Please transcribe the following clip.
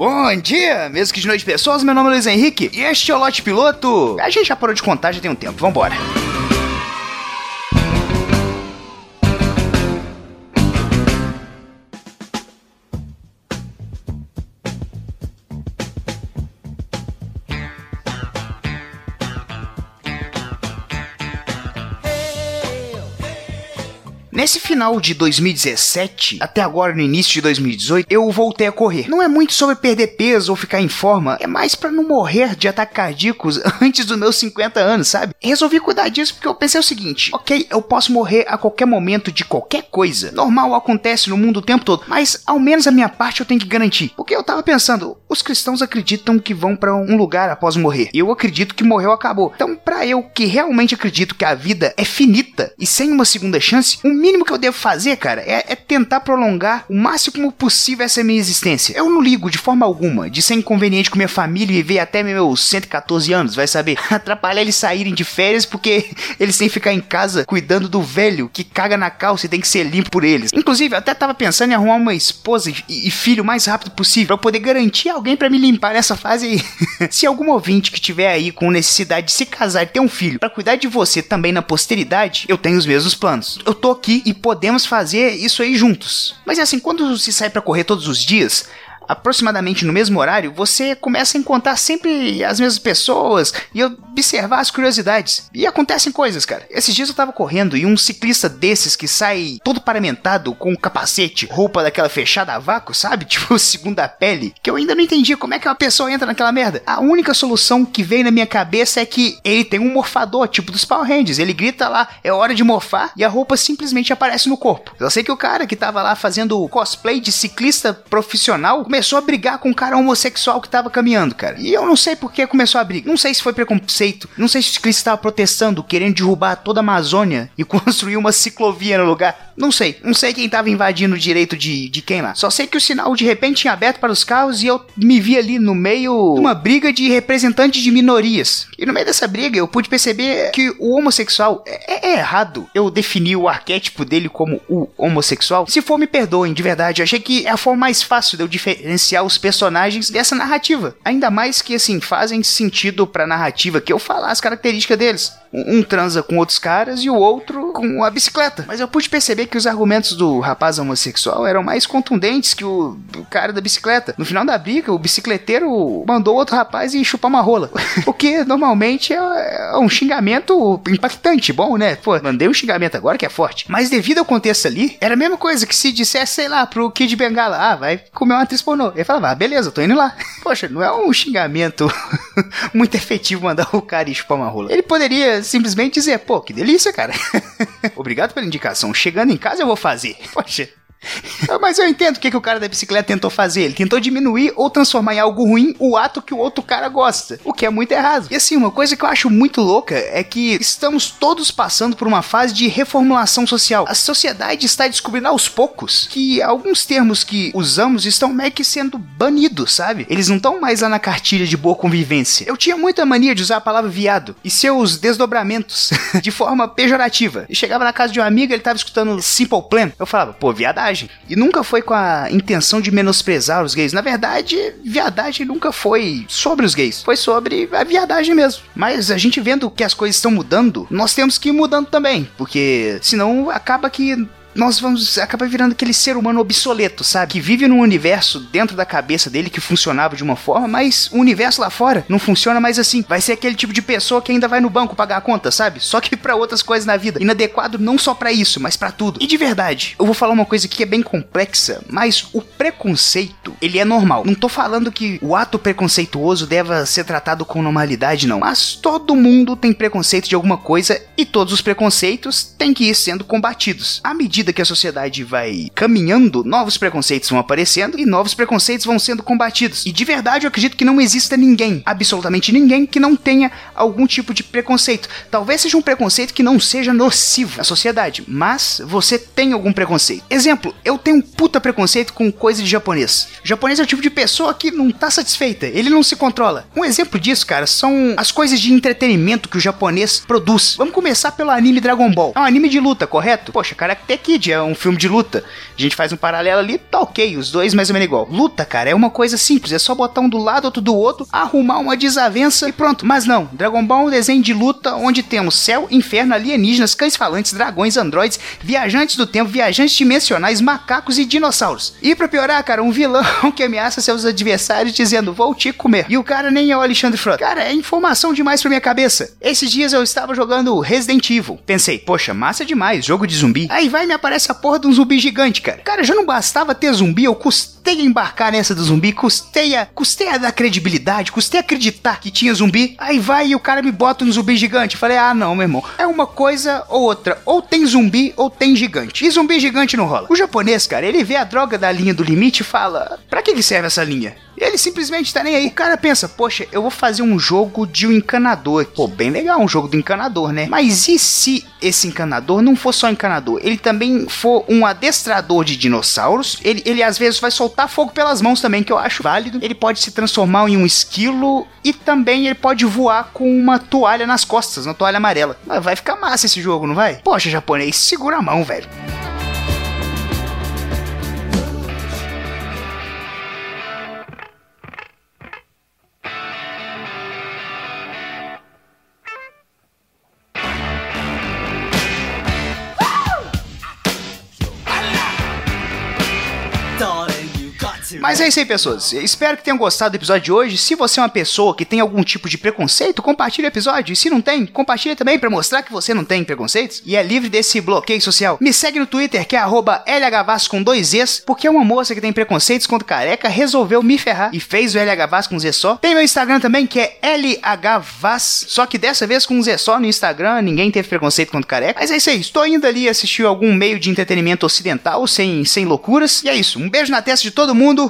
Bom dia, mesmo que de noite pessoas, meu nome é Luiz Henrique e este é o Lote Piloto. A gente já parou de contar, já tem um tempo, vambora. Nesse final de 2017, até agora no início de 2018, eu voltei a correr. Não é muito sobre perder peso ou ficar em forma, é mais para não morrer de ataques cardíacos antes dos meus 50 anos, sabe? Resolvi cuidar disso porque eu pensei o seguinte: ok, eu posso morrer a qualquer momento de qualquer coisa. Normal acontece no mundo o tempo todo, mas ao menos a minha parte eu tenho que garantir. Porque eu tava pensando, os cristãos acreditam que vão para um lugar após morrer. Eu acredito que morreu acabou. Então, para eu que realmente acredito que a vida é finita e sem uma segunda chance, o um mínimo que eu devo fazer, cara, é, é, tentar prolongar o máximo possível essa minha existência. Eu não ligo de forma alguma de ser inconveniente com minha família e viver até meus 114 anos, vai saber? Atrapalhar eles saírem de férias porque eles têm que ficar em casa cuidando do velho que caga na calça e tem que ser limpo por eles. Inclusive, eu até tava pensando em arrumar uma esposa e, e filho o mais rápido possível para poder garantir alguém para me limpar nessa fase aí. Se algum ouvinte que tiver aí com necessidade de se casar e ter um filho para cuidar de você também na posteridade, eu tenho os mesmos planos. Eu tô aqui e podemos fazer isso aí juntos. Mas é assim, quando se sai para correr todos os dias, aproximadamente no mesmo horário, você começa a encontrar sempre as mesmas pessoas e observar as curiosidades. E acontecem coisas, cara. Esses dias eu tava correndo e um ciclista desses que sai todo paramentado com capacete, roupa daquela fechada a vácuo, sabe? Tipo segunda pele, que eu ainda não entendi como é que uma pessoa entra naquela merda. A única solução que veio na minha cabeça é que ele tem um morfador, tipo dos Power Rangers. Ele grita lá, é hora de morfar, e a roupa simplesmente aparece no corpo. Eu sei que o cara que tava lá fazendo cosplay de ciclista profissional começou a brigar com um cara homossexual que tava caminhando, cara. E eu não sei por que começou a briga. Não sei se foi preconceito. Não sei se o ciclista estava protestando, querendo derrubar toda a Amazônia e construir uma ciclovia no lugar. Não sei. Não sei quem tava invadindo o direito de, de quem lá. Só sei que o sinal de repente tinha aberto para os carros e eu me vi ali no meio de uma briga de representantes de minorias. E no meio dessa briga eu pude perceber que o homossexual é, é errado eu definir o arquétipo dele como o homossexual. Se for, me perdoem, de verdade. Eu achei que é a forma mais fácil de eu os personagens dessa narrativa. Ainda mais que, assim, fazem sentido pra narrativa que eu falar as características deles. Um transa com outros caras e o outro com a bicicleta. Mas eu pude perceber que os argumentos do rapaz homossexual eram mais contundentes que o, o cara da bicicleta. No final da briga, o bicicleteiro mandou outro rapaz e chupar uma rola. o que normalmente é, é, um xingamento impactante, bom, né? Pô, mandei um xingamento agora que é forte. Mas devido ao contexto ali, era a mesma coisa que se dissesse, sei lá, pro Kid Bengala, ah, vai comer uma atriz. Ele falava, ah, beleza, tô indo lá. Poxa, não é um xingamento muito efetivo mandar o cara chupar uma rola. Ele poderia simplesmente dizer, pô, que delícia, cara. Obrigado pela indicação. Chegando em casa eu vou fazer. Poxa. Mas eu entendo o que, que o cara da bicicleta tentou fazer. Ele tentou diminuir ou transformar em algo ruim o ato que o outro cara gosta. O que é muito errado. E assim, uma coisa que eu acho muito louca é que estamos todos passando por uma fase de reformulação social. A sociedade está descobrindo aos poucos que alguns termos que usamos estão meio que sendo banidos, sabe? Eles não estão mais lá na cartilha de boa convivência. Eu tinha muita mania de usar a palavra viado e seus desdobramentos de forma pejorativa. E chegava na casa de um amigo, ele tava escutando Simple Plan. Eu falava, pô, viadagem viadagem. E nunca foi com a intenção de menosprezar os gays. Na verdade, viadagem nunca foi sobre os gays. Foi sobre a viadagem mesmo. Mas a gente vendo que as coisas estão mudando, nós temos que ir mudando também. Porque senão acaba que nós vamos acabar virando aquele ser humano obsoleto, sabe? Que vive num universo dentro da cabeça dele que funcionava de uma forma, mas o universo lá fora não funciona mais assim. Vai ser aquele tipo de pessoa que ainda vai no banco pagar a conta, sabe? Só que para outras coisas na vida. Inadequado não só para isso, mas para tudo. E de verdade, eu vou falar uma coisa que é bem complexa, mas o preconceito, ele é normal. Não tô falando que o ato preconceituoso deva ser tratado com normalidade, não. Mas todo mundo tem preconceito de alguma coisa e todos os preconceitos têm que ir sendo combatidos. À medida medida que a sociedade vai caminhando, novos preconceitos vão aparecendo e novos preconceitos vão sendo combatidos. E de verdade eu acredito que não exista ninguém, absolutamente ninguém, que não tenha algum tipo de preconceito. Talvez seja um preconceito que não seja nocivo à sociedade, mas você tem algum preconceito. Exemplo, eu tenho um puta preconceito com coisa de japonês. O japonês é o tipo de pessoa que não tá satisfeita, ele não se controla. Um exemplo disso, cara, são as coisas de entretenimento que o japonês produz. Vamos começar pelo anime Dragon Ball. É um anime de luta, correto? Poxa, Karate Kid é um filme de luta. A gente faz um paralelo ali, tá ok, os dois mais ou menos igual. Luta, cara, é uma coisa simples, é só botar um do lado, outro do outro, arrumar uma desavença e pronto. Mas não, Dragon Ball é um desenho de luta onde temos céu, inferno, alienígenas, cães falantes, dragões, androides, viajantes do tempo, viajantes dimensionais, macacos e dinossauros. E pra piorar, cara, um vilão que ameaça seus adversários dizendo, vou te comer. E o cara nem é o Alexandre Frota. Cara, é informação demais pra minha cabeça. Esses dias eu estava jogando Resident Evil. Pensei, poxa, massa demais, jogo de zumbi. Aí vai me aparece a porra de um zumbi gigante, cara. Cara, já não bastava ter zumbi, eu custei a embarcar nessa do zumbi, custei a, custei a dar credibilidade, custei a acreditar que tinha zumbi. Aí vai e o cara me bota um zumbi gigante. Falei, ah, não, meu irmão. É uma coisa ou outra. Ou tem zumbi ou tem gigante. E zumbi gigante não rola. O japonês, cara, ele vê a droga da linha do limite e fala: pra que, que serve essa linha? Ele simplesmente tá nem aí. O cara pensa, poxa, eu vou fazer um jogo de um encanador. Pô, bem legal um jogo do encanador, né? Mas e se esse encanador não for só encanador? Ele também for um adestrador de dinossauros? Ele, ele às vezes vai soltar fogo pelas mãos também, que eu acho válido. Ele pode se transformar em um esquilo e também ele pode voar com uma toalha nas costas, uma toalha amarela. Vai ficar massa esse jogo, não vai? Poxa, japonês, segura a mão, velho. Mas é isso aí, pessoas. espero que tenham gostado do episódio de hoje. Se você é uma pessoa que tem algum tipo de preconceito, compartilhe o episódio. E se não tem, compartilhe também para mostrar que você não tem preconceitos e é livre desse bloqueio social. Me segue no Twitter, que é LHVAS com dois Es, porque uma moça que tem preconceitos contra careca resolveu me ferrar e fez o LHVAS com Z só. Tem meu Instagram também, que é LHVAS, só que dessa vez com Z só no Instagram, ninguém teve preconceito contra careca. Mas é isso aí, estou indo ali assistir algum meio de entretenimento ocidental, sem, sem loucuras. E é isso, um beijo na testa de todo mundo